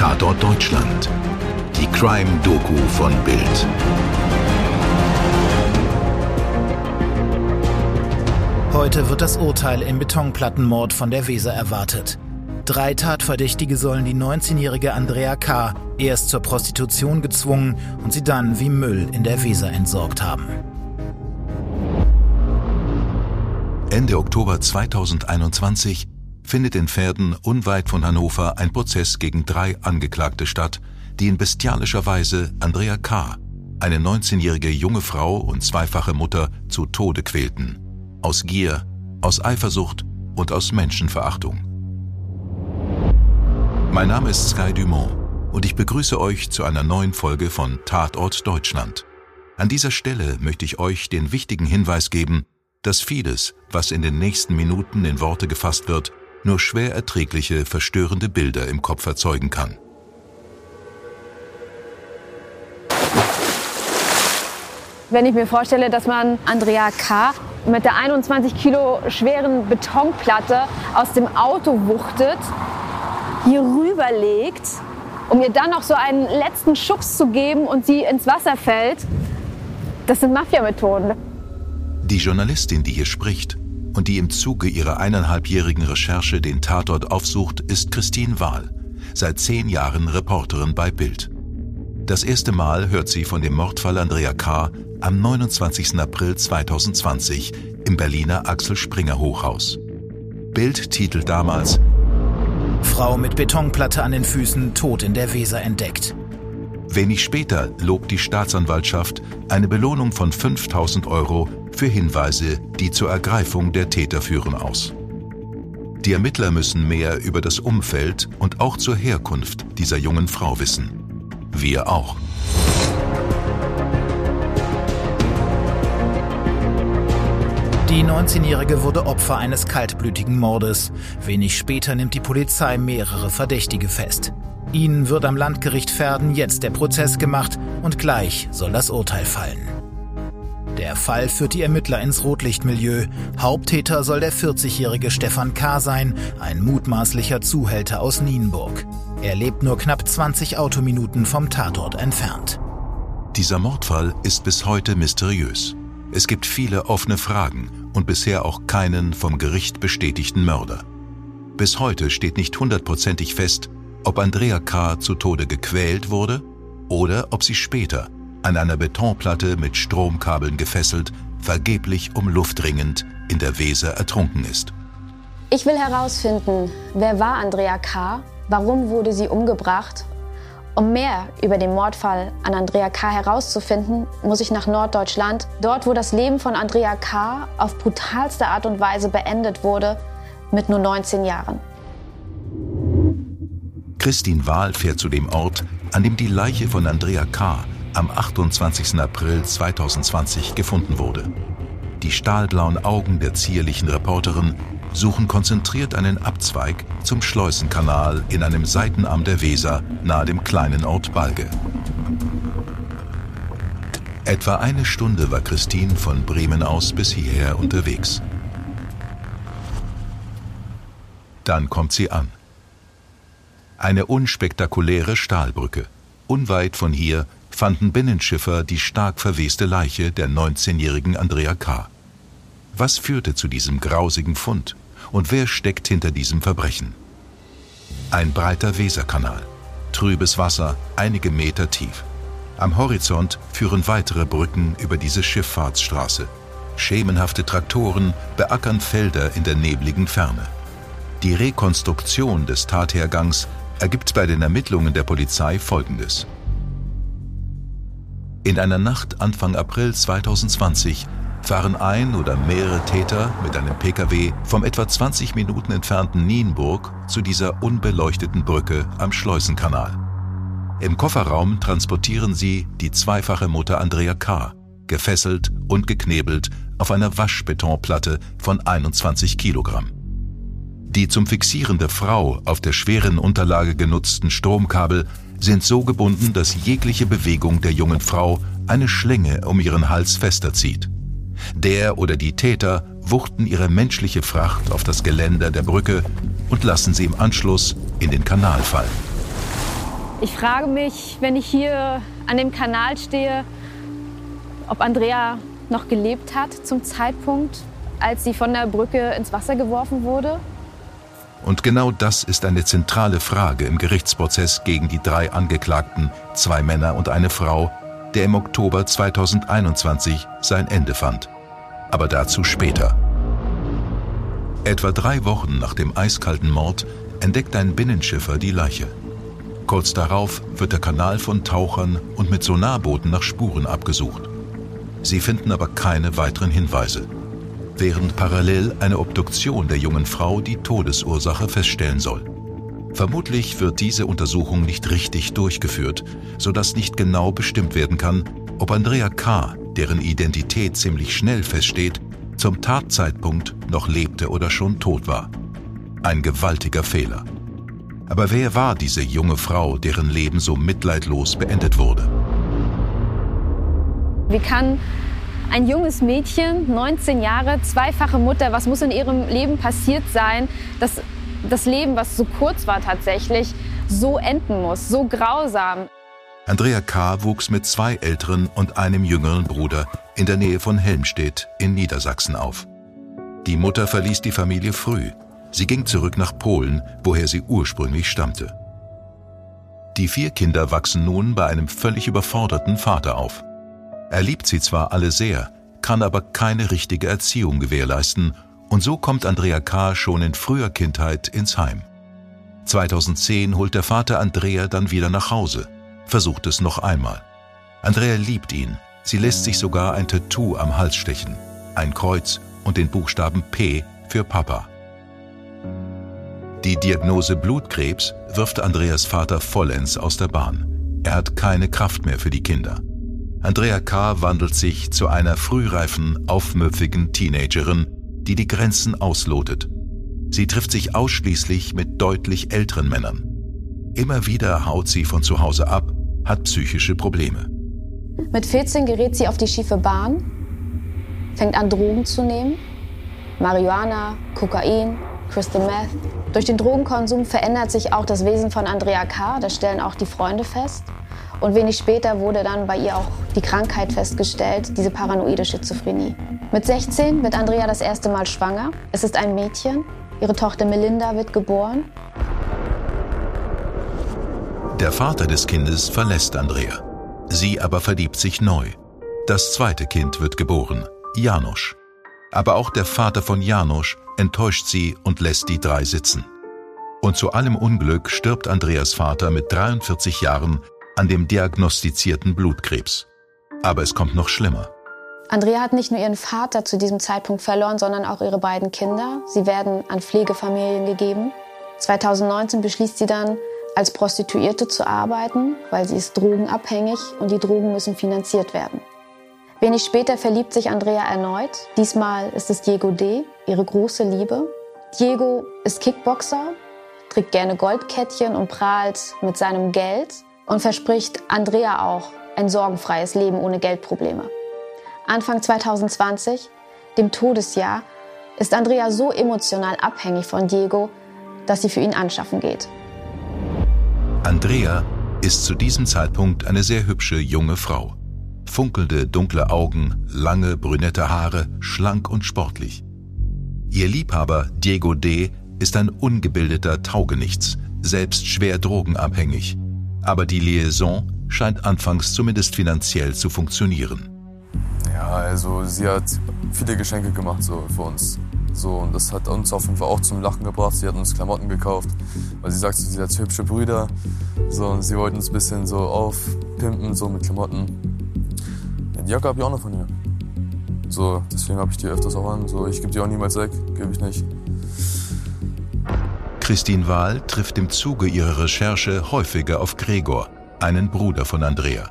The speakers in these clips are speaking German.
Tatort Deutschland. Die Crime-Doku von Bild. Heute wird das Urteil im Betonplattenmord von der Weser erwartet. Drei Tatverdächtige sollen die 19-jährige Andrea K. erst zur Prostitution gezwungen und sie dann wie Müll in der Weser entsorgt haben. Ende Oktober 2021 findet in Pferden unweit von Hannover ein Prozess gegen drei Angeklagte statt, die in bestialischer Weise Andrea K., eine 19-jährige junge Frau und zweifache Mutter, zu Tode quälten. Aus Gier, aus Eifersucht und aus Menschenverachtung. Mein Name ist Sky Dumont und ich begrüße euch zu einer neuen Folge von Tatort Deutschland. An dieser Stelle möchte ich euch den wichtigen Hinweis geben, dass vieles, was in den nächsten Minuten in Worte gefasst wird, nur schwer erträgliche, verstörende Bilder im Kopf erzeugen kann. Wenn ich mir vorstelle, dass man Andrea K. mit der 21 Kilo schweren Betonplatte aus dem Auto wuchtet, hier rüberlegt, um ihr dann noch so einen letzten Schubs zu geben und sie ins Wasser fällt, das sind Mafia-Methoden. Die Journalistin, die hier spricht, und die im Zuge ihrer eineinhalbjährigen Recherche den Tatort aufsucht, ist Christine Wahl, seit zehn Jahren Reporterin bei Bild. Das erste Mal hört sie von dem Mordfall Andrea K. am 29. April 2020 im Berliner Axel Springer Hochhaus. Bild titelt damals Frau mit Betonplatte an den Füßen tot in der Weser entdeckt. Wenig später lobt die Staatsanwaltschaft eine Belohnung von 5000 Euro für Hinweise, die zur Ergreifung der Täter führen, aus. Die Ermittler müssen mehr über das Umfeld und auch zur Herkunft dieser jungen Frau wissen. Wir auch. Die 19-Jährige wurde Opfer eines kaltblütigen Mordes. Wenig später nimmt die Polizei mehrere Verdächtige fest. Ihnen wird am Landgericht Verden jetzt der Prozess gemacht und gleich soll das Urteil fallen. Der Fall führt die Ermittler ins Rotlichtmilieu. Haupttäter soll der 40-jährige Stefan K. sein, ein mutmaßlicher Zuhälter aus Nienburg. Er lebt nur knapp 20 Autominuten vom Tatort entfernt. Dieser Mordfall ist bis heute mysteriös. Es gibt viele offene Fragen und bisher auch keinen vom Gericht bestätigten Mörder. Bis heute steht nicht hundertprozentig fest, ob Andrea K. zu Tode gequält wurde oder ob sie später an einer Betonplatte mit Stromkabeln gefesselt, vergeblich um Luft ringend in der Weser ertrunken ist. Ich will herausfinden, wer war Andrea K., warum wurde sie umgebracht. Um mehr über den Mordfall an Andrea K. herauszufinden, muss ich nach Norddeutschland, dort wo das Leben von Andrea K. auf brutalste Art und Weise beendet wurde, mit nur 19 Jahren. Christine Wahl fährt zu dem Ort, an dem die Leiche von Andrea K. am 28. April 2020 gefunden wurde. Die stahlblauen Augen der zierlichen Reporterin suchen konzentriert einen Abzweig zum Schleusenkanal in einem Seitenarm der Weser nahe dem kleinen Ort Balge. Etwa eine Stunde war Christine von Bremen aus bis hierher unterwegs. Dann kommt sie an. Eine unspektakuläre Stahlbrücke. Unweit von hier fanden Binnenschiffer die stark verweste Leiche der 19-jährigen Andrea K. Was führte zu diesem grausigen Fund und wer steckt hinter diesem Verbrechen? Ein breiter Weserkanal, trübes Wasser, einige Meter tief. Am Horizont führen weitere Brücken über diese Schifffahrtsstraße. Schemenhafte Traktoren beackern Felder in der nebligen Ferne. Die Rekonstruktion des Tathergangs ergibt bei den Ermittlungen der Polizei Folgendes. In einer Nacht Anfang April 2020 fahren ein oder mehrere Täter mit einem Pkw vom etwa 20 Minuten entfernten Nienburg zu dieser unbeleuchteten Brücke am Schleusenkanal. Im Kofferraum transportieren sie die zweifache Mutter Andrea K., gefesselt und geknebelt auf einer Waschbetonplatte von 21 Kilogramm. Die zum Fixieren der Frau auf der schweren Unterlage genutzten Stromkabel sind so gebunden, dass jegliche Bewegung der jungen Frau eine Schlinge um ihren Hals fester zieht. Der oder die Täter wuchten ihre menschliche Fracht auf das Geländer der Brücke und lassen sie im Anschluss in den Kanal fallen. Ich frage mich, wenn ich hier an dem Kanal stehe, ob Andrea noch gelebt hat zum Zeitpunkt, als sie von der Brücke ins Wasser geworfen wurde. Und genau das ist eine zentrale Frage im Gerichtsprozess gegen die drei Angeklagten, zwei Männer und eine Frau, der im Oktober 2021 sein Ende fand. Aber dazu später. Etwa drei Wochen nach dem eiskalten Mord entdeckt ein Binnenschiffer die Leiche. Kurz darauf wird der Kanal von Tauchern und mit Sonarbooten nach Spuren abgesucht. Sie finden aber keine weiteren Hinweise, während parallel eine Obduktion der jungen Frau die Todesursache feststellen soll. Vermutlich wird diese Untersuchung nicht richtig durchgeführt, sodass nicht genau bestimmt werden kann, ob Andrea K., deren Identität ziemlich schnell feststeht, zum Tatzeitpunkt noch lebte oder schon tot war. Ein gewaltiger Fehler. Aber wer war diese junge Frau, deren Leben so mitleidlos beendet wurde? Wie kann ein junges Mädchen, 19 Jahre, zweifache Mutter, was muss in ihrem Leben passiert sein, dass das Leben, was so kurz war tatsächlich, so enden muss, so grausam? Andrea K. wuchs mit zwei älteren und einem jüngeren Bruder in der Nähe von Helmstedt in Niedersachsen auf. Die Mutter verließ die Familie früh, Sie ging zurück nach Polen, woher sie ursprünglich stammte. Die vier Kinder wachsen nun bei einem völlig überforderten Vater auf. Er liebt sie zwar alle sehr, kann aber keine richtige Erziehung gewährleisten und so kommt Andrea K. schon in früher Kindheit ins Heim. 2010 holt der Vater Andrea dann wieder nach Hause, versucht es noch einmal. Andrea liebt ihn, sie lässt sich sogar ein Tattoo am Hals stechen, ein Kreuz und den Buchstaben P für Papa. Die Diagnose Blutkrebs wirft Andreas Vater vollends aus der Bahn. Er hat keine Kraft mehr für die Kinder. Andrea K. wandelt sich zu einer frühreifen, aufmüpfigen Teenagerin, die die Grenzen auslotet. Sie trifft sich ausschließlich mit deutlich älteren Männern. Immer wieder haut sie von zu Hause ab, hat psychische Probleme. Mit 14 gerät sie auf die schiefe Bahn, fängt an Drogen zu nehmen, Marihuana, Kokain, Crystal Meth. Durch den Drogenkonsum verändert sich auch das Wesen von Andrea K., das stellen auch die Freunde fest. Und wenig später wurde dann bei ihr auch die Krankheit festgestellt, diese paranoide Schizophrenie. Mit 16 wird Andrea das erste Mal schwanger. Es ist ein Mädchen. Ihre Tochter Melinda wird geboren. Der Vater des Kindes verlässt Andrea. Sie aber verliebt sich neu. Das zweite Kind wird geboren, Janusz. Aber auch der Vater von Janusz enttäuscht sie und lässt die drei sitzen. Und zu allem Unglück stirbt Andreas Vater mit 43 Jahren an dem diagnostizierten Blutkrebs. Aber es kommt noch schlimmer. Andrea hat nicht nur ihren Vater zu diesem Zeitpunkt verloren, sondern auch ihre beiden Kinder. Sie werden an Pflegefamilien gegeben. 2019 beschließt sie dann, als Prostituierte zu arbeiten, weil sie ist drogenabhängig und die Drogen müssen finanziert werden. Wenig später verliebt sich Andrea erneut. Diesmal ist es Diego D., ihre große Liebe. Diego ist Kickboxer, trägt gerne Goldkettchen und prahlt mit seinem Geld und verspricht Andrea auch ein sorgenfreies Leben ohne Geldprobleme. Anfang 2020, dem Todesjahr, ist Andrea so emotional abhängig von Diego, dass sie für ihn anschaffen geht. Andrea ist zu diesem Zeitpunkt eine sehr hübsche junge Frau funkelnde dunkle Augen, lange brünette Haare, schlank und sportlich. Ihr Liebhaber Diego D. ist ein ungebildeter Taugenichts, selbst schwer drogenabhängig. Aber die Liaison scheint anfangs zumindest finanziell zu funktionieren. Ja, also sie hat viele Geschenke gemacht so für uns. So, und das hat uns auf jeden Fall auch zum Lachen gebracht. Sie hat uns Klamotten gekauft, weil sie sagt, sie hat hübsche Brüder. So, und sie wollten uns ein bisschen so aufpimpen, so mit Klamotten. Die Jacke habe ich auch noch von ihr. So, deswegen habe ich die öfters auch an. So, ich gebe die auch niemals weg, gebe ich nicht. Christine Wahl trifft im Zuge ihrer Recherche häufiger auf Gregor, einen Bruder von Andrea.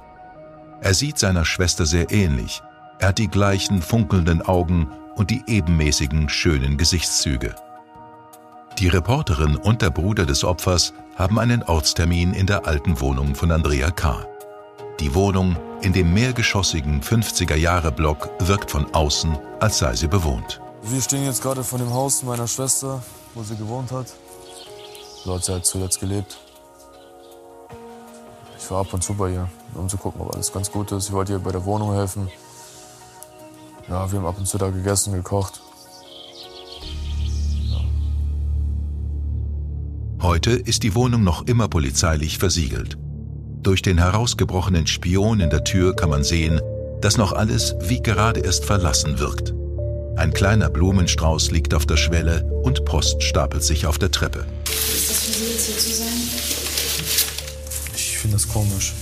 Er sieht seiner Schwester sehr ähnlich. Er hat die gleichen funkelnden Augen und die ebenmäßigen, schönen Gesichtszüge. Die Reporterin und der Bruder des Opfers haben einen Ortstermin in der alten Wohnung von Andrea K. Die Wohnung in dem mehrgeschossigen 50er-Jahre-Block wirkt von außen, als sei sie bewohnt. Wir stehen jetzt gerade vor dem Haus meiner Schwester, wo sie gewohnt hat. Dort hat sie halt zuletzt gelebt. für ab und zu bei ihr, um zu gucken, ob alles ganz gut ist. Ich wollte ihr bei der Wohnung helfen. Ja, wir haben ab und zu da gegessen, gekocht. Heute ist die Wohnung noch immer polizeilich versiegelt. Durch den herausgebrochenen Spion in der Tür kann man sehen, dass noch alles wie gerade erst verlassen wirkt. Ein kleiner Blumenstrauß liegt auf der Schwelle und Post stapelt sich auf der Treppe. Ist das für Sie jetzt hier zu sein? Ich finde das komisch.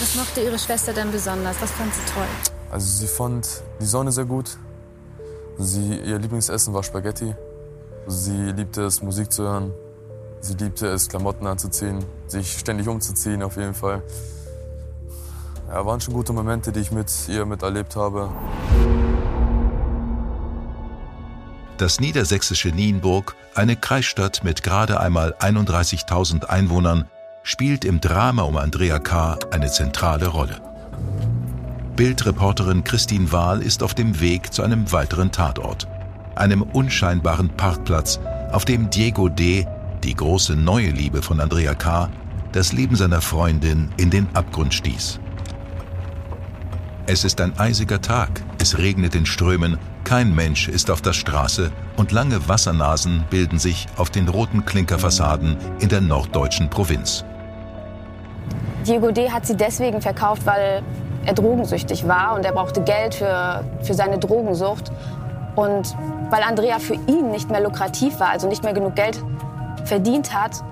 Was mochte Ihre Schwester denn besonders? Was fand sie toll? Also sie fand die Sonne sehr gut. Sie, ihr Lieblingsessen war Spaghetti. Sie liebte es, Musik zu hören. Sie liebte es, Klamotten anzuziehen, sich ständig umzuziehen auf jeden Fall. Ja, waren schon gute Momente, die ich mit ihr miterlebt habe. Das niedersächsische Nienburg, eine Kreisstadt mit gerade einmal 31.000 Einwohnern, spielt im Drama um Andrea K. eine zentrale Rolle. Bildreporterin Christine Wahl ist auf dem Weg zu einem weiteren Tatort, einem unscheinbaren Parkplatz, auf dem Diego D., die große neue Liebe von Andrea K., das Leben seiner Freundin in den Abgrund stieß. Es ist ein eisiger Tag, es regnet in Strömen, kein Mensch ist auf der Straße und lange Wassernasen bilden sich auf den roten Klinkerfassaden in der norddeutschen Provinz. Diego D. hat sie deswegen verkauft, weil er drogensüchtig war und er brauchte Geld für, für seine Drogensucht. Und weil Andrea für ihn nicht mehr lukrativ war, also nicht mehr genug Geld verdient hat,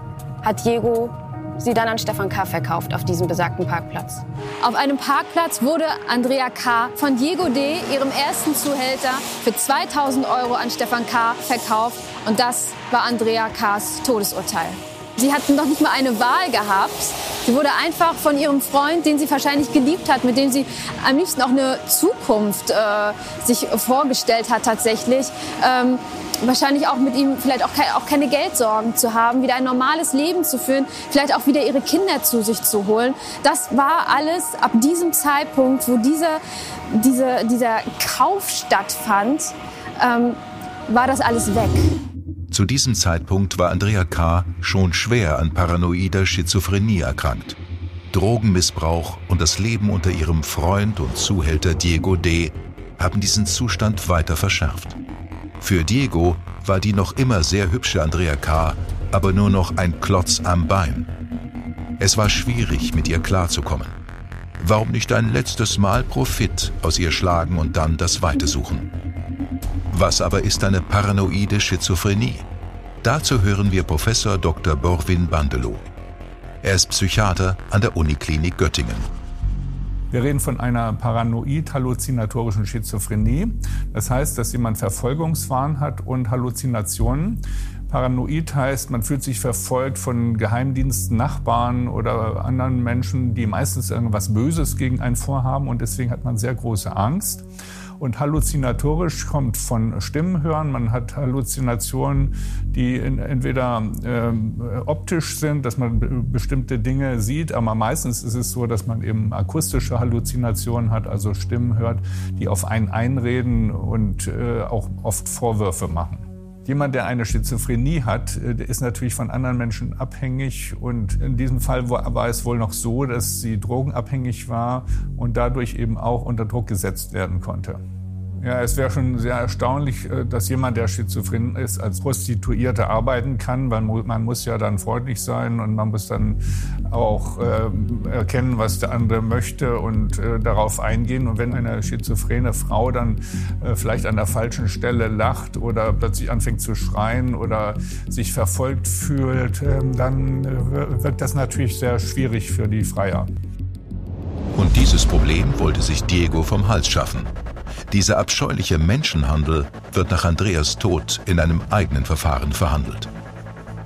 hat Diego sie dann an Stefan K. verkauft auf diesem besagten Parkplatz. Auf einem Parkplatz wurde Andrea K. von Diego D., ihrem ersten Zuhälter, für 2000 Euro an Stefan K. verkauft. Und das war Andrea K.s Todesurteil. Sie hatten noch nicht mal eine Wahl gehabt. Sie wurde einfach von ihrem Freund, den sie wahrscheinlich geliebt hat, mit dem sie am liebsten auch eine Zukunft äh, sich vorgestellt hat tatsächlich, ähm, wahrscheinlich auch mit ihm vielleicht auch, ke auch keine Geldsorgen zu haben, wieder ein normales Leben zu führen, vielleicht auch wieder ihre Kinder zu sich zu holen. Das war alles ab diesem Zeitpunkt, wo dieser, diese, dieser Kauf stattfand, ähm, war das alles weg. Zu diesem Zeitpunkt war Andrea K. schon schwer an paranoider Schizophrenie erkrankt. Drogenmissbrauch und das Leben unter ihrem Freund und Zuhälter Diego D. haben diesen Zustand weiter verschärft. Für Diego war die noch immer sehr hübsche Andrea K. aber nur noch ein Klotz am Bein. Es war schwierig, mit ihr klarzukommen. Warum nicht ein letztes Mal Profit aus ihr schlagen und dann das Weite suchen? Was aber ist eine paranoide Schizophrenie? Dazu hören wir Professor Dr. Borwin Bandelow. Er ist Psychiater an der Uniklinik Göttingen. Wir reden von einer paranoid-halluzinatorischen Schizophrenie. Das heißt, dass jemand Verfolgungswahn hat und Halluzinationen. Paranoid heißt, man fühlt sich verfolgt von Geheimdiensten, Nachbarn oder anderen Menschen, die meistens irgendwas Böses gegen einen vorhaben und deswegen hat man sehr große Angst. Und halluzinatorisch kommt von Stimmen hören. Man hat Halluzinationen, die entweder äh, optisch sind, dass man bestimmte Dinge sieht, aber meistens ist es so, dass man eben akustische Halluzinationen hat, also Stimmen hört, die auf einen einreden und äh, auch oft Vorwürfe machen. Jemand, der eine Schizophrenie hat, äh, der ist natürlich von anderen Menschen abhängig. Und in diesem Fall war es wohl noch so, dass sie drogenabhängig war und dadurch eben auch unter Druck gesetzt werden konnte. Ja, es wäre schon sehr erstaunlich, äh, dass jemand, der schizophren ist, als Prostituierte arbeiten kann, man muss ja dann freundlich sein und man muss dann auch äh, erkennen, was der andere möchte und äh, darauf eingehen. Und wenn eine schizophrene Frau dann äh, vielleicht an der falschen Stelle lacht oder plötzlich anfängt zu schreien oder sich verfolgt fühlt, ähm, dann äh, wird das natürlich sehr schwierig für die Freier. Und dieses Problem wollte sich Diego vom Hals schaffen. Dieser abscheuliche Menschenhandel wird nach Andreas Tod in einem eigenen Verfahren verhandelt.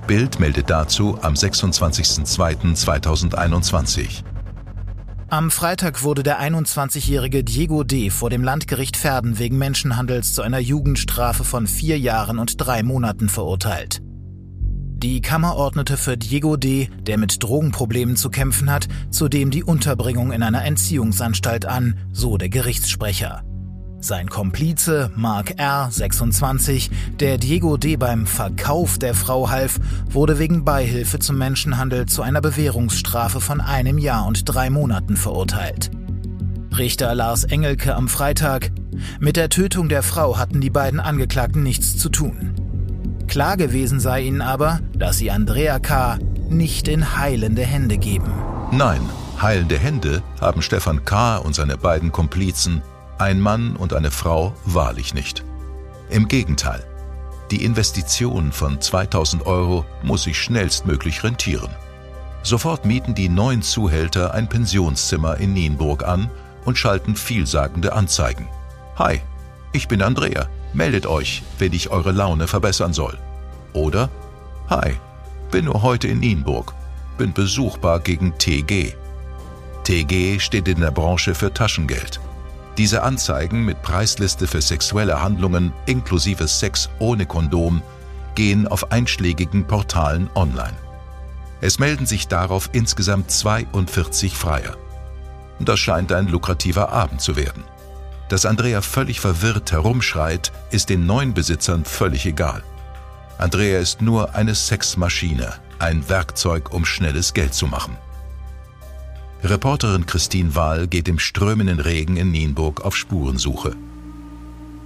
Bild meldet dazu am 26.02.2021. Am Freitag wurde der 21-jährige Diego D. vor dem Landgericht Verden wegen Menschenhandels zu einer Jugendstrafe von vier Jahren und drei Monaten verurteilt. Die Kammer ordnete für Diego D., der mit Drogenproblemen zu kämpfen hat, zudem die Unterbringung in einer Entziehungsanstalt an, so der Gerichtssprecher. Sein Komplize, Mark R., 26, der Diego D. beim Verkauf der Frau half, wurde wegen Beihilfe zum Menschenhandel zu einer Bewährungsstrafe von einem Jahr und drei Monaten verurteilt. Richter Lars Engelke am Freitag. Mit der Tötung der Frau hatten die beiden Angeklagten nichts zu tun. Klar gewesen sei ihnen aber, dass sie Andrea K. nicht in heilende Hände geben. Nein, heilende Hände haben Stefan K. und seine beiden Komplizen ein Mann und eine Frau wahrlich nicht. Im Gegenteil, die Investition von 2000 Euro muss sich schnellstmöglich rentieren. Sofort mieten die neuen Zuhälter ein Pensionszimmer in Nienburg an und schalten vielsagende Anzeigen. Hi, ich bin Andrea, meldet euch, wenn ich eure Laune verbessern soll. Oder Hi, bin nur heute in Nienburg, bin besuchbar gegen TG. TG steht in der Branche für Taschengeld. Diese Anzeigen mit Preisliste für sexuelle Handlungen inklusive Sex ohne Kondom gehen auf einschlägigen Portalen online. Es melden sich darauf insgesamt 42 Freier. Das scheint ein lukrativer Abend zu werden. Dass Andrea völlig verwirrt herumschreit, ist den neuen Besitzern völlig egal. Andrea ist nur eine Sexmaschine, ein Werkzeug, um schnelles Geld zu machen. Reporterin Christine Wahl geht im strömenden Regen in Nienburg auf Spurensuche.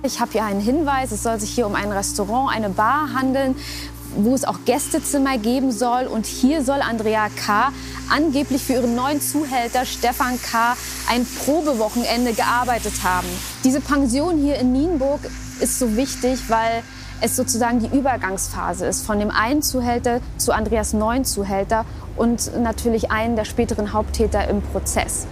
Ich habe hier einen Hinweis, es soll sich hier um ein Restaurant, eine Bar handeln, wo es auch Gästezimmer geben soll. Und hier soll Andrea K. angeblich für ihren neuen Zuhälter Stefan K. ein Probewochenende gearbeitet haben. Diese Pension hier in Nienburg ist so wichtig, weil es sozusagen die Übergangsphase ist von dem einen Zuhälter zu Andreas neuen Zuhälter und natürlich einen der späteren Haupttäter im Prozess.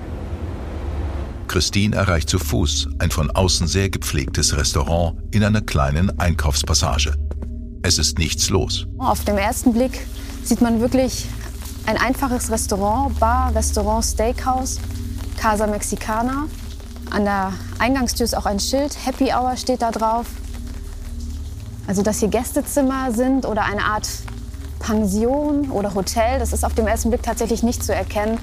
Christine erreicht zu Fuß ein von außen sehr gepflegtes Restaurant in einer kleinen Einkaufspassage. Es ist nichts los. Auf dem ersten Blick sieht man wirklich ein einfaches Restaurant, Bar, Restaurant, Steakhouse, Casa Mexicana. An der Eingangstür ist auch ein Schild, Happy Hour steht da drauf. Also, dass hier Gästezimmer sind oder eine Art Pension oder Hotel, das ist auf dem ersten Blick tatsächlich nicht zu erkennen.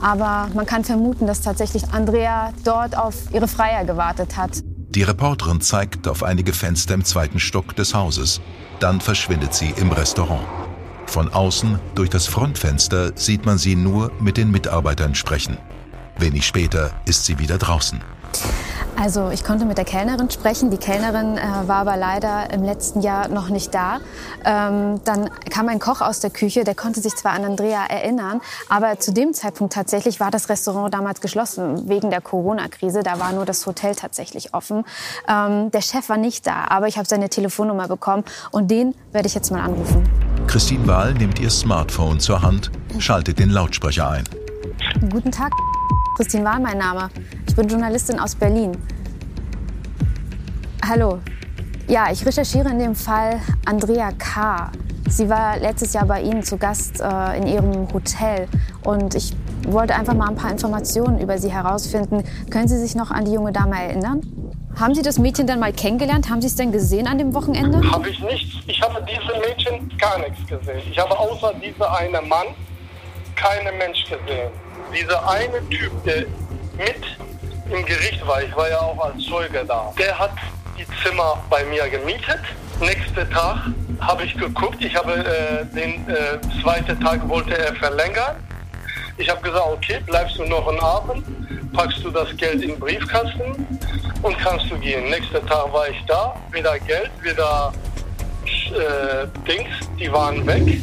Aber man kann vermuten, dass tatsächlich Andrea dort auf ihre Freier gewartet hat. Die Reporterin zeigt auf einige Fenster im zweiten Stock des Hauses. Dann verschwindet sie im Restaurant. Von außen, durch das Frontfenster, sieht man sie nur mit den Mitarbeitern sprechen. Wenig später ist sie wieder draußen. Also ich konnte mit der Kellnerin sprechen. Die Kellnerin äh, war aber leider im letzten Jahr noch nicht da. Ähm, dann kam ein Koch aus der Küche, der konnte sich zwar an Andrea erinnern, aber zu dem Zeitpunkt tatsächlich war das Restaurant damals geschlossen wegen der Corona-Krise. Da war nur das Hotel tatsächlich offen. Ähm, der Chef war nicht da, aber ich habe seine Telefonnummer bekommen und den werde ich jetzt mal anrufen. Christine Wahl nimmt ihr Smartphone zur Hand, schaltet den Lautsprecher ein. Guten Tag, Christine Wahl mein Name. Ich bin Journalistin aus Berlin. Hallo. Ja, ich recherchiere in dem Fall Andrea K. Sie war letztes Jahr bei Ihnen zu Gast äh, in Ihrem Hotel und ich wollte einfach mal ein paar Informationen über Sie herausfinden. Können Sie sich noch an die junge Dame erinnern? Haben Sie das Mädchen dann mal kennengelernt? Haben Sie es denn gesehen an dem Wochenende? Habe ich nicht. Ich habe diese Mädchen gar nichts gesehen. Ich habe außer dieser eine Mann keinen Mensch gesehen. Dieser eine Typ, der mit im Gericht war, ich war ja auch als Zeuge da, der hat die Zimmer bei mir gemietet. Nächsten Tag habe ich geguckt, ich habe äh, den äh, zweiten Tag wollte er verlängern. Ich habe gesagt, okay, bleibst du noch einen Abend, packst du das Geld in den Briefkasten und kannst du gehen. Nächsten Tag war ich da, wieder Geld, wieder äh, Dings, die waren weg.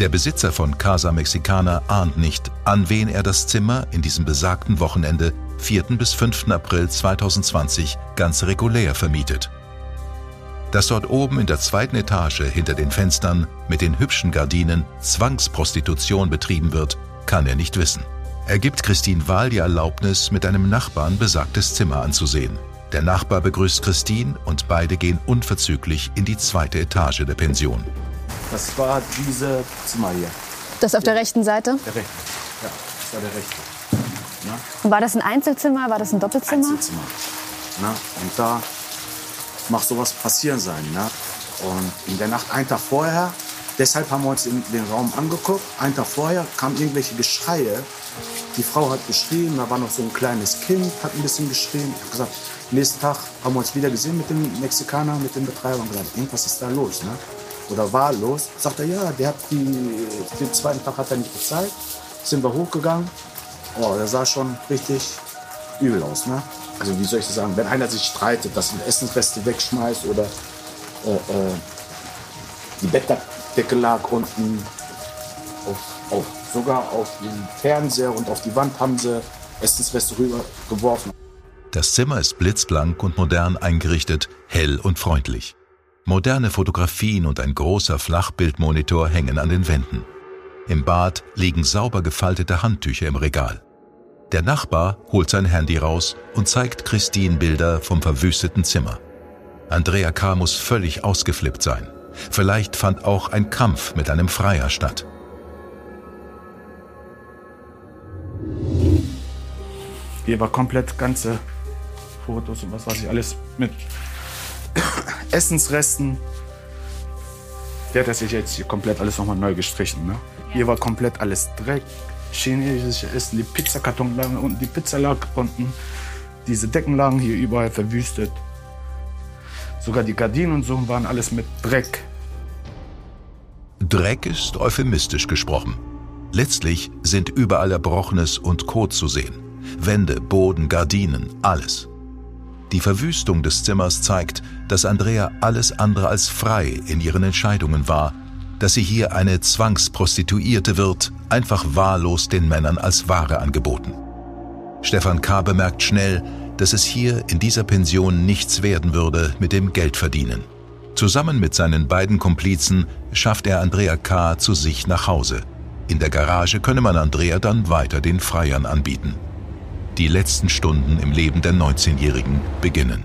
Der Besitzer von Casa Mexicana ahnt nicht, an wen er das Zimmer in diesem besagten Wochenende 4. bis 5. April 2020 ganz regulär vermietet. Dass dort oben in der zweiten Etage hinter den Fenstern mit den hübschen Gardinen Zwangsprostitution betrieben wird, kann er nicht wissen. Er gibt Christine Wahl die Erlaubnis, mit einem Nachbarn besagtes Zimmer anzusehen. Der Nachbar begrüßt Christine und beide gehen unverzüglich in die zweite Etage der Pension. Das war diese Zimmer hier. Das auf der rechten Seite? Der rechte. Ja, das war der rechte. Na? Und war das ein Einzelzimmer? War das ein Doppelzimmer? Einzelzimmer. Na? Und da mag sowas passieren sein. Ne? Und in der Nacht, einen Tag vorher, deshalb haben wir uns in den Raum angeguckt. Einen Tag vorher kamen irgendwelche Geschreie. Die Frau hat geschrien, da war noch so ein kleines Kind, hat ein bisschen geschrien. Ich habe gesagt, Nächsten Tag haben wir uns wieder gesehen mit dem Mexikaner, mit dem Betreiber und gesagt, irgendwas ist da los, ne? Oder war los? Sagt er, ja, der hat die, den zweiten Tag hat er nicht bezahlt. Sind wir hochgegangen. Oh, der sah schon richtig übel aus, ne? Also wie soll ich das sagen? Wenn einer sich streitet, dass ein Essensreste wegschmeißt oder äh, äh, die Bettdecke lag unten, auf, auf, sogar auf den Fernseher und auf die Wand haben sie Essensreste rübergeworfen. Das Zimmer ist blitzblank und modern eingerichtet, hell und freundlich. Moderne Fotografien und ein großer Flachbildmonitor hängen an den Wänden. Im Bad liegen sauber gefaltete Handtücher im Regal. Der Nachbar holt sein Handy raus und zeigt Christine Bilder vom verwüsteten Zimmer. Andrea K. muss völlig ausgeflippt sein. Vielleicht fand auch ein Kampf mit einem Freier statt. Hier war komplett ganze Fotos und was weiß ich alles mit Essensresten. Der hat das jetzt hier komplett alles nochmal neu gestrichen. Ne? Hier war komplett alles Dreck, chinesische Essen, die Pizzakarton lagen unten, die Pizza lag unten, diese Decken lagen hier überall verwüstet. Sogar die Gardinen und so waren alles mit Dreck. Dreck ist euphemistisch gesprochen. Letztlich sind überall Erbrochenes und Kot zu sehen. Wände, Boden, Gardinen, alles. Die Verwüstung des Zimmers zeigt, dass Andrea alles andere als frei in ihren Entscheidungen war, dass sie hier eine Zwangsprostituierte wird, einfach wahllos den Männern als Ware angeboten. Stefan K. bemerkt schnell, dass es hier in dieser Pension nichts werden würde mit dem Geldverdienen. Zusammen mit seinen beiden Komplizen schafft er Andrea K. zu sich nach Hause. In der Garage könne man Andrea dann weiter den Freiern anbieten. Die letzten Stunden im Leben der 19-Jährigen beginnen.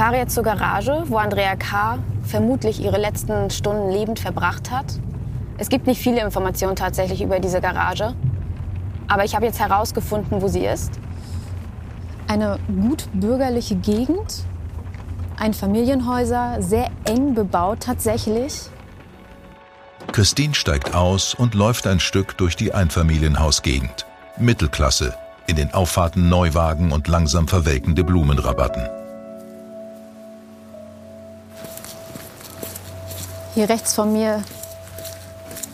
Fahre jetzt zur Garage, wo Andrea K. vermutlich ihre letzten Stunden lebend verbracht hat. Es gibt nicht viele Informationen tatsächlich über diese Garage. Aber ich habe jetzt herausgefunden, wo sie ist. Eine gut bürgerliche Gegend, ein Familienhäuser, sehr eng bebaut tatsächlich. Christine steigt aus und läuft ein Stück durch die Einfamilienhausgegend. Mittelklasse, in den Auffahrten Neuwagen und langsam verwelkende Blumenrabatten. Hier rechts von mir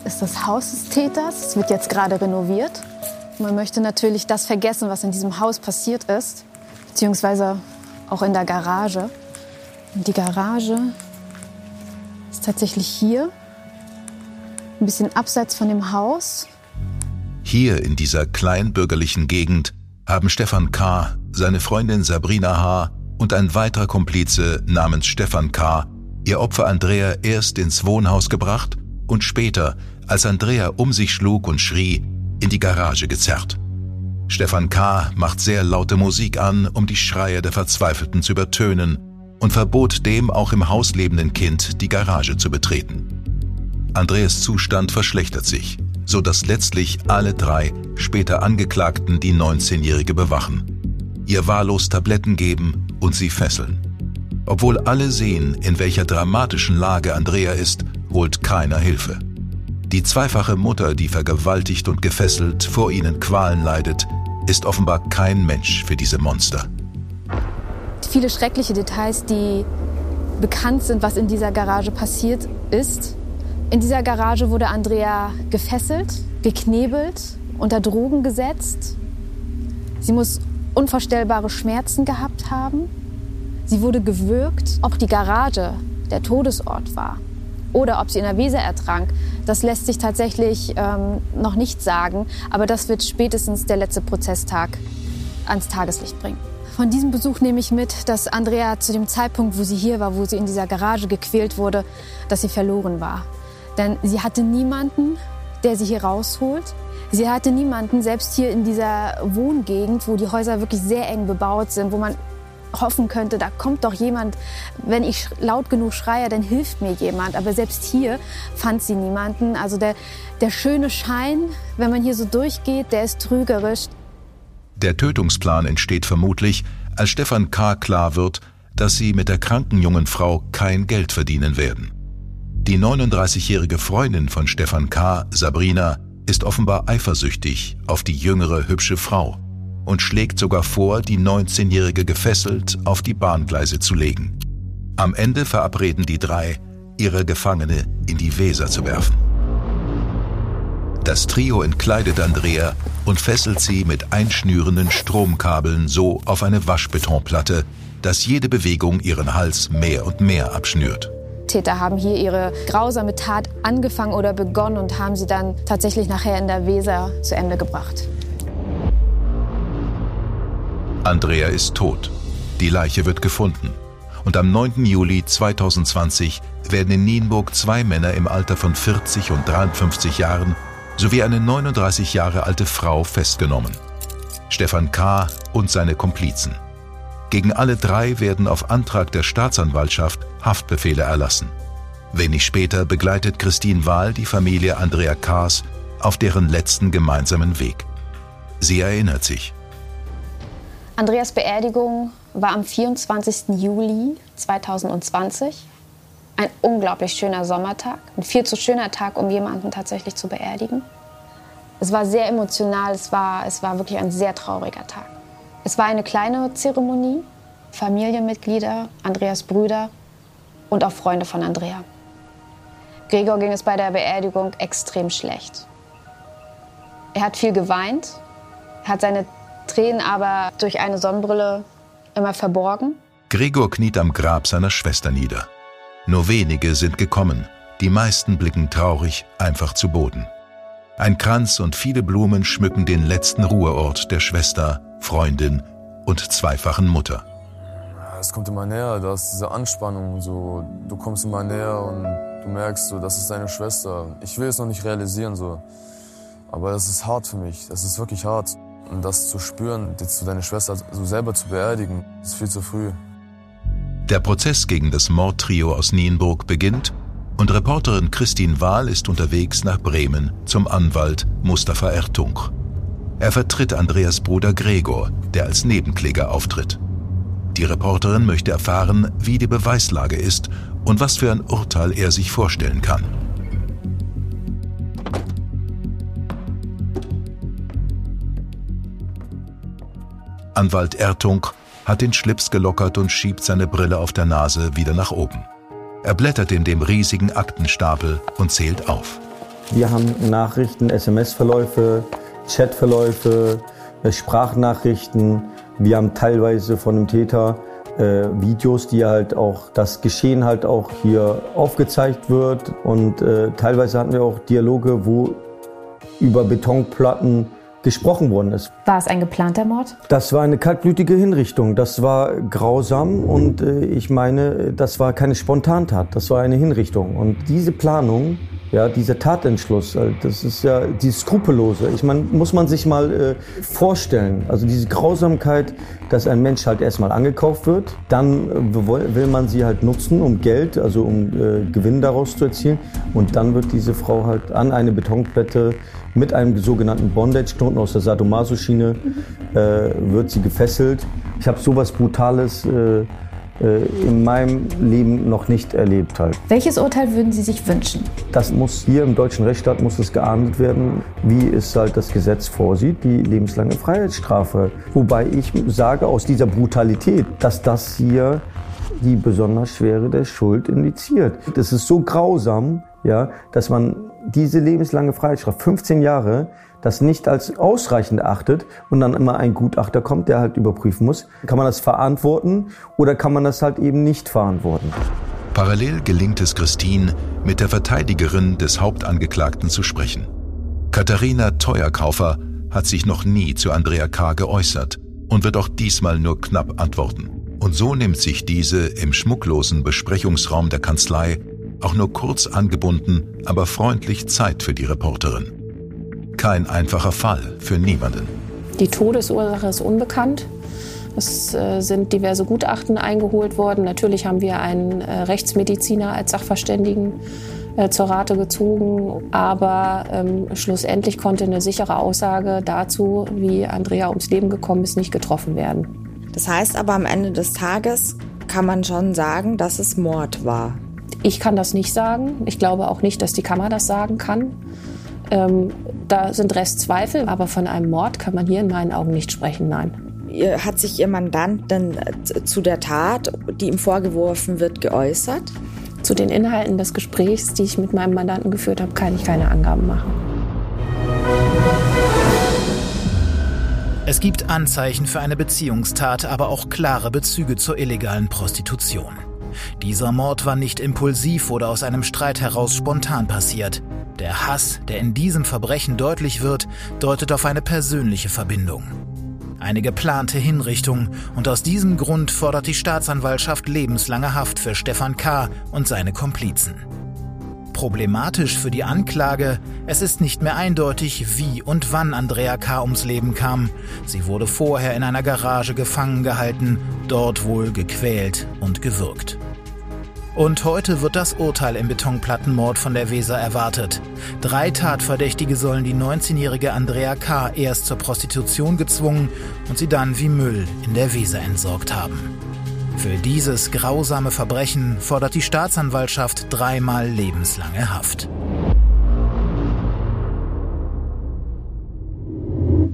ist das Haus des Täters. Es wird jetzt gerade renoviert. Man möchte natürlich das vergessen, was in diesem Haus passiert ist, beziehungsweise auch in der Garage. Und die Garage ist tatsächlich hier, ein bisschen abseits von dem Haus. Hier in dieser kleinbürgerlichen Gegend haben Stefan K., seine Freundin Sabrina H. und ein weiterer Komplize namens Stefan K. ihr Opfer Andrea erst ins Wohnhaus gebracht und später, als Andrea um sich schlug und schrie, in die Garage gezerrt. Stefan K. macht sehr laute Musik an, um die Schreie der Verzweifelten zu übertönen und verbot dem auch im Haus lebenden Kind, die Garage zu betreten. Andreas Zustand verschlechtert sich, so dass letztlich alle drei später Angeklagten die 19-Jährige bewachen, ihr wahllos Tabletten geben und sie fesseln. Obwohl alle sehen, in welcher dramatischen Lage Andrea ist, holt keiner Hilfe. Die zweifache Mutter, die vergewaltigt und gefesselt vor ihnen Qualen leidet, ist offenbar kein Mensch für diese Monster. Viele schreckliche Details, die bekannt sind, was in dieser Garage passiert ist. In dieser Garage wurde Andrea gefesselt, geknebelt, unter Drogen gesetzt. Sie muss unvorstellbare Schmerzen gehabt haben. Sie wurde gewürgt. Ob die Garage der Todesort war oder ob sie in der Weser ertrank, das lässt sich tatsächlich ähm, noch nicht sagen. Aber das wird spätestens der letzte Prozesstag ans Tageslicht bringen. Von diesem Besuch nehme ich mit, dass Andrea zu dem Zeitpunkt, wo sie hier war, wo sie in dieser Garage gequält wurde, dass sie verloren war. Denn sie hatte niemanden, der sie hier rausholt. Sie hatte niemanden, selbst hier in dieser Wohngegend, wo die Häuser wirklich sehr eng bebaut sind, wo man hoffen könnte, da kommt doch jemand, wenn ich laut genug schreie, dann hilft mir jemand. Aber selbst hier fand sie niemanden. Also der, der schöne Schein, wenn man hier so durchgeht, der ist trügerisch. Der Tötungsplan entsteht vermutlich, als Stefan K. klar wird, dass sie mit der kranken jungen Frau kein Geld verdienen werden. Die 39-jährige Freundin von Stefan K., Sabrina, ist offenbar eifersüchtig auf die jüngere hübsche Frau und schlägt sogar vor, die 19-jährige gefesselt auf die Bahngleise zu legen. Am Ende verabreden die drei, ihre Gefangene in die Weser zu werfen. Das Trio entkleidet Andrea und fesselt sie mit einschnürenden Stromkabeln so auf eine Waschbetonplatte, dass jede Bewegung ihren Hals mehr und mehr abschnürt. Täter haben hier ihre grausame Tat angefangen oder begonnen und haben sie dann tatsächlich nachher in der Weser zu Ende gebracht. Andrea ist tot. Die Leiche wird gefunden. Und am 9. Juli 2020 werden in Nienburg zwei Männer im Alter von 40 und 53 Jahren sowie eine 39 Jahre alte Frau festgenommen. Stefan K. und seine Komplizen. Gegen alle drei werden auf Antrag der Staatsanwaltschaft Haftbefehle erlassen. Wenig später begleitet Christine Wahl die Familie Andrea Kaas auf deren letzten gemeinsamen Weg. Sie erinnert sich. Andreas Beerdigung war am 24. Juli 2020. Ein unglaublich schöner Sommertag, ein viel zu schöner Tag, um jemanden tatsächlich zu beerdigen. Es war sehr emotional, es war, es war wirklich ein sehr trauriger Tag. Es war eine kleine Zeremonie, Familienmitglieder, Andreas Brüder und auch Freunde von Andrea. Gregor ging es bei der Beerdigung extrem schlecht. Er hat viel geweint, hat seine Tränen aber durch eine Sonnenbrille immer verborgen. Gregor kniet am Grab seiner Schwester nieder. Nur wenige sind gekommen, die meisten blicken traurig einfach zu Boden. Ein Kranz und viele Blumen schmücken den letzten Ruheort der Schwester, Freundin und zweifachen Mutter. Es kommt immer näher, da ist diese Anspannung, so, du kommst immer näher und du merkst, so, das ist deine Schwester. Ich will es noch nicht realisieren, so. aber das ist hart für mich, das ist wirklich hart. Und das zu spüren, jetzt deine Schwester so selber zu beerdigen, ist viel zu früh. Der Prozess gegen das Mordtrio aus Nienburg beginnt und Reporterin Christine Wahl ist unterwegs nach Bremen zum Anwalt Mustafa Ertung. Er vertritt Andreas Bruder Gregor, der als Nebenkläger auftritt. Die Reporterin möchte erfahren, wie die Beweislage ist und was für ein Urteil er sich vorstellen kann. Anwalt Ertung hat den Schlips gelockert und schiebt seine Brille auf der Nase wieder nach oben. Er blättert in dem riesigen Aktenstapel und zählt auf. Wir haben Nachrichten, SMS-Verläufe, Chatverläufe, äh, Sprachnachrichten. Wir haben teilweise von dem Täter äh, Videos, die halt auch das Geschehen halt auch hier aufgezeigt wird. Und äh, teilweise hatten wir auch Dialoge, wo über Betonplatten gesprochen worden ist. War es ein geplanter Mord? Das war eine kaltblütige Hinrichtung. Das war grausam und äh, ich meine, das war keine Spontantat. Das war eine Hinrichtung. Und diese Planung ja, dieser Tatentschluss, äh, das ist ja die Skrupellose. Ich meine, muss man sich mal äh, vorstellen. Also diese Grausamkeit, dass ein Mensch halt erstmal angekauft wird, dann äh, will man sie halt nutzen, um Geld, also um äh, Gewinn daraus zu erzielen. Und dann wird diese Frau halt an eine Betonplatte mit einem sogenannten Bondage-Knoten aus der Sadomaso-Schiene, äh, wird sie gefesselt. Ich habe sowas Brutales äh, äh, in meinem Leben noch nicht erlebt halt. Welches Urteil würden Sie sich wünschen? Das muss hier im deutschen Rechtsstaat muss es geahndet werden, wie es halt das Gesetz vorsieht, die lebenslange Freiheitsstrafe. Wobei ich sage aus dieser Brutalität, dass das hier die besonders schwere der Schuld indiziert. Das ist so grausam, ja, dass man diese lebenslange Freiheitsstrafe, 15 Jahre, das nicht als ausreichend achtet und dann immer ein Gutachter kommt, der halt überprüfen muss, kann man das verantworten oder kann man das halt eben nicht verantworten. Parallel gelingt es Christine, mit der Verteidigerin des Hauptangeklagten zu sprechen. Katharina Teuerkaufer hat sich noch nie zu Andrea K. geäußert und wird auch diesmal nur knapp antworten. Und so nimmt sich diese im schmucklosen Besprechungsraum der Kanzlei auch nur kurz angebunden, aber freundlich Zeit für die Reporterin. Kein einfacher Fall für niemanden. Die Todesursache ist unbekannt. Es äh, sind diverse Gutachten eingeholt worden. Natürlich haben wir einen äh, Rechtsmediziner als Sachverständigen äh, zur Rate gezogen. Aber ähm, schlussendlich konnte eine sichere Aussage dazu, wie Andrea ums Leben gekommen ist, nicht getroffen werden. Das heißt aber am Ende des Tages kann man schon sagen, dass es Mord war. Ich kann das nicht sagen. Ich glaube auch nicht, dass die Kammer das sagen kann. Ähm, da sind Restzweifel, aber von einem Mord kann man hier in meinen Augen nicht sprechen, nein. Hat sich Ihr Mandant denn zu der Tat, die ihm vorgeworfen wird, geäußert? Zu den Inhalten des Gesprächs, die ich mit meinem Mandanten geführt habe, kann ich keine Angaben machen. Es gibt Anzeichen für eine Beziehungstat, aber auch klare Bezüge zur illegalen Prostitution. Dieser Mord war nicht impulsiv oder aus einem Streit heraus spontan passiert. Der Hass, der in diesem Verbrechen deutlich wird, deutet auf eine persönliche Verbindung. Eine geplante Hinrichtung und aus diesem Grund fordert die Staatsanwaltschaft lebenslange Haft für Stefan K. und seine Komplizen. Problematisch für die Anklage, es ist nicht mehr eindeutig, wie und wann Andrea K. ums Leben kam. Sie wurde vorher in einer Garage gefangen gehalten, dort wohl gequält und gewürgt. Und heute wird das Urteil im Betonplattenmord von der Weser erwartet. Drei Tatverdächtige sollen die 19-jährige Andrea K. erst zur Prostitution gezwungen und sie dann wie Müll in der Weser entsorgt haben. Für dieses grausame Verbrechen fordert die Staatsanwaltschaft dreimal lebenslange Haft.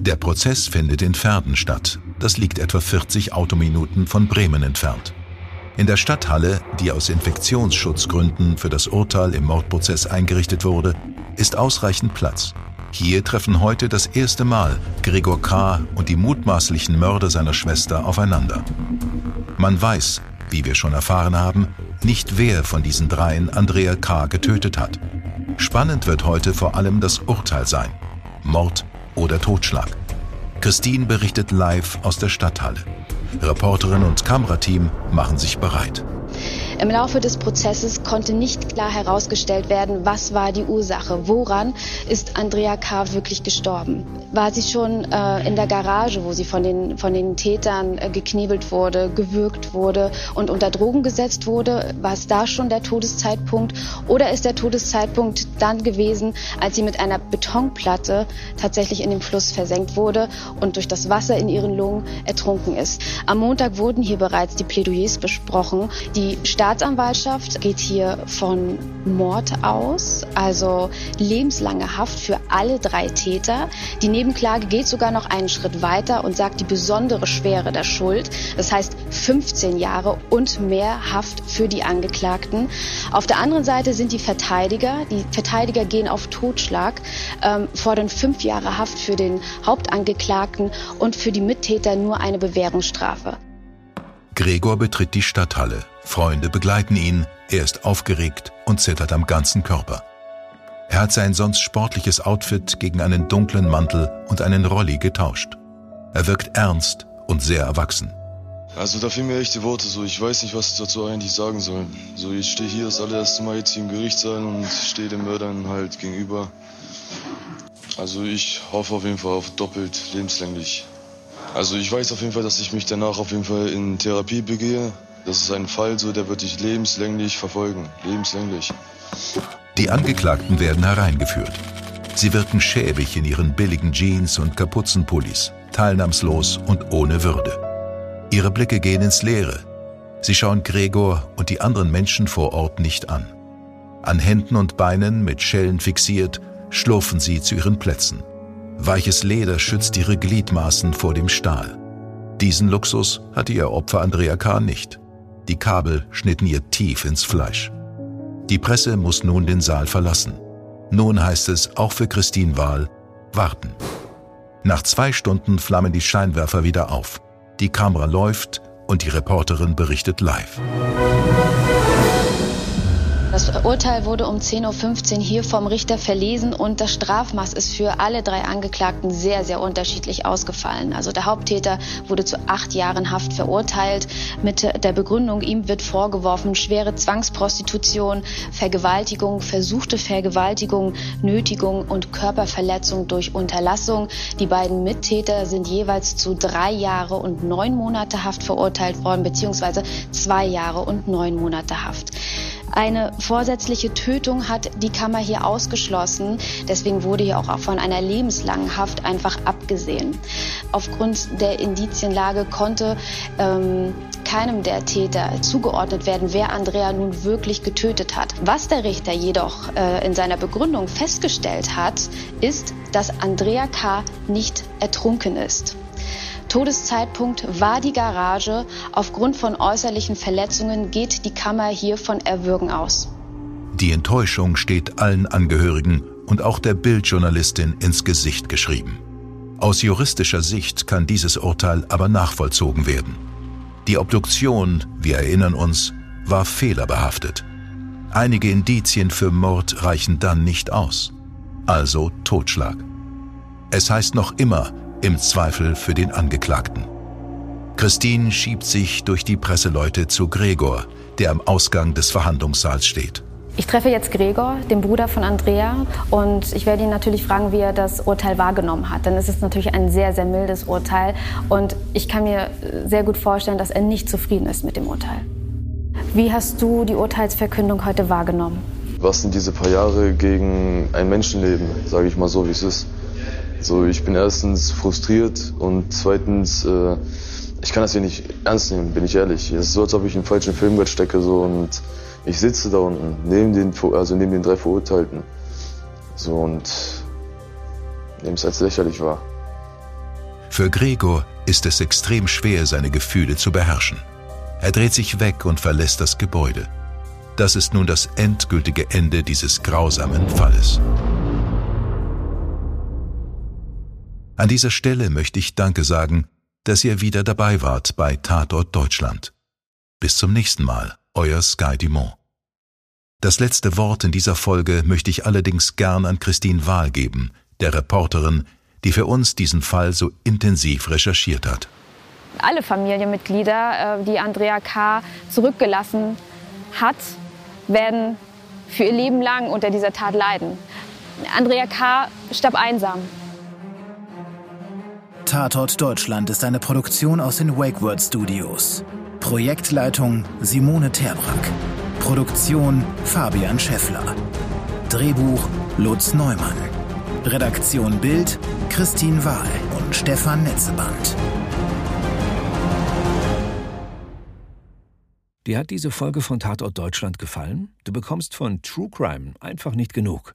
Der Prozess findet in Verden statt. Das liegt etwa 40 Autominuten von Bremen entfernt. In der Stadthalle, die aus Infektionsschutzgründen für das Urteil im Mordprozess eingerichtet wurde, ist ausreichend Platz. Hier treffen heute das erste Mal Gregor K. und die mutmaßlichen Mörder seiner Schwester aufeinander. Man weiß, wie wir schon erfahren haben, nicht wer von diesen dreien Andrea K. getötet hat. Spannend wird heute vor allem das Urteil sein. Mord oder Totschlag. Christine berichtet live aus der Stadthalle. Reporterin und Kamerateam machen sich bereit. Im Laufe des Prozesses konnte nicht klar herausgestellt werden, was war die Ursache, woran ist Andrea K. wirklich gestorben. War sie schon äh, in der Garage, wo sie von den, von den Tätern äh, geknebelt wurde, gewürgt wurde und unter Drogen gesetzt wurde? War es da schon der Todeszeitpunkt? Oder ist der Todeszeitpunkt dann gewesen, als sie mit einer Betonplatte tatsächlich in dem Fluss versenkt wurde und durch das Wasser in ihren Lungen ertrunken ist? Am Montag wurden hier bereits die Plädoyers besprochen. Die Staatsanwaltschaft geht hier von Mord aus, also lebenslange Haft für alle drei Täter. Die Nebenklage geht sogar noch einen Schritt weiter und sagt die besondere Schwere der Schuld. Das heißt 15 Jahre und mehr Haft für die Angeklagten. Auf der anderen Seite sind die Verteidiger. Die Verteidiger gehen auf Totschlag, ähm, fordern fünf Jahre Haft für den Hauptangeklagten und für die Mittäter nur eine Bewährungsstrafe. Gregor betritt die Stadthalle. Freunde begleiten ihn. Er ist aufgeregt und zittert am ganzen Körper. Er hat sein sonst sportliches Outfit gegen einen dunklen Mantel und einen Rolli getauscht. Er wirkt ernst und sehr erwachsen. Also da fehlen mir echte Worte so. Ich weiß nicht, was ich dazu eigentlich sagen soll. So, ich stehe hier das allererste Mal jetzt hier im Gerichtssaal und stehe den Mördern halt gegenüber. Also ich hoffe auf jeden Fall auf doppelt lebenslänglich. Also ich weiß auf jeden Fall, dass ich mich danach auf jeden Fall in Therapie begehe. Das ist ein Fall, so der wird dich lebenslänglich verfolgen. Lebenslänglich. Die Angeklagten werden hereingeführt. Sie wirken schäbig in ihren billigen Jeans und Kapuzenpullis, teilnahmslos und ohne Würde. Ihre Blicke gehen ins Leere. Sie schauen Gregor und die anderen Menschen vor Ort nicht an. An Händen und Beinen mit Schellen fixiert, schlurfen sie zu ihren Plätzen. Weiches Leder schützt ihre Gliedmaßen vor dem Stahl. Diesen Luxus hatte ihr Opfer Andrea K. nicht. Die Kabel schnitten ihr tief ins Fleisch. Die Presse muss nun den Saal verlassen. Nun heißt es auch für Christine Wahl warten. Nach zwei Stunden flammen die Scheinwerfer wieder auf. Die Kamera läuft und die Reporterin berichtet live. Das Urteil wurde um 10.15 Uhr hier vom Richter verlesen und das Strafmaß ist für alle drei Angeklagten sehr, sehr unterschiedlich ausgefallen. Also der Haupttäter wurde zu acht Jahren Haft verurteilt mit der Begründung, ihm wird vorgeworfen, schwere Zwangsprostitution, Vergewaltigung, versuchte Vergewaltigung, Nötigung und Körperverletzung durch Unterlassung. Die beiden Mittäter sind jeweils zu drei Jahre und neun Monate Haft verurteilt worden, beziehungsweise zwei Jahre und neun Monate Haft. Eine vorsätzliche Tötung hat die Kammer hier ausgeschlossen. Deswegen wurde hier auch von einer lebenslangen Haft einfach abgesehen. Aufgrund der Indizienlage konnte ähm, keinem der Täter zugeordnet werden, wer Andrea nun wirklich getötet hat. Was der Richter jedoch äh, in seiner Begründung festgestellt hat, ist, dass Andrea K. nicht ertrunken ist. Todeszeitpunkt war die Garage. Aufgrund von äußerlichen Verletzungen geht die Kammer hier von Erwürgen aus. Die Enttäuschung steht allen Angehörigen und auch der Bildjournalistin ins Gesicht geschrieben. Aus juristischer Sicht kann dieses Urteil aber nachvollzogen werden. Die Obduktion, wir erinnern uns, war fehlerbehaftet. Einige Indizien für Mord reichen dann nicht aus. Also Totschlag. Es heißt noch immer, im Zweifel für den Angeklagten. Christine schiebt sich durch die Presseleute zu Gregor, der am Ausgang des Verhandlungssaals steht. Ich treffe jetzt Gregor, den Bruder von Andrea, und ich werde ihn natürlich fragen, wie er das Urteil wahrgenommen hat. Denn es ist natürlich ein sehr, sehr mildes Urteil und ich kann mir sehr gut vorstellen, dass er nicht zufrieden ist mit dem Urteil. Wie hast du die Urteilsverkündung heute wahrgenommen? Was sind diese paar Jahre gegen ein Menschenleben, sage ich mal so, wie es ist. So, ich bin erstens frustriert und zweitens, äh, ich kann das hier nicht ernst nehmen, bin ich ehrlich. Es ist so, als ob ich im falschen Film stecke so und ich sitze da unten neben den, also neben den drei Verurteilten. So und nehme es als lächerlich wahr. Für Gregor ist es extrem schwer, seine Gefühle zu beherrschen. Er dreht sich weg und verlässt das Gebäude. Das ist nun das endgültige Ende dieses grausamen Falles. An dieser Stelle möchte ich Danke sagen, dass ihr wieder dabei wart bei Tatort Deutschland. Bis zum nächsten Mal, euer Sky Dumont. Das letzte Wort in dieser Folge möchte ich allerdings gern an Christine Wahl geben, der Reporterin, die für uns diesen Fall so intensiv recherchiert hat. Alle Familienmitglieder, äh, die Andrea K. zurückgelassen hat, werden für ihr Leben lang unter dieser Tat leiden. Andrea K. starb einsam. Tatort Deutschland ist eine Produktion aus den WakeWord Studios. Projektleitung Simone Terbrack. Produktion Fabian Scheffler. Drehbuch Lutz Neumann. Redaktion Bild Christine Wahl und Stefan Netzeband. Dir hat diese Folge von Tatort Deutschland gefallen? Du bekommst von True Crime einfach nicht genug.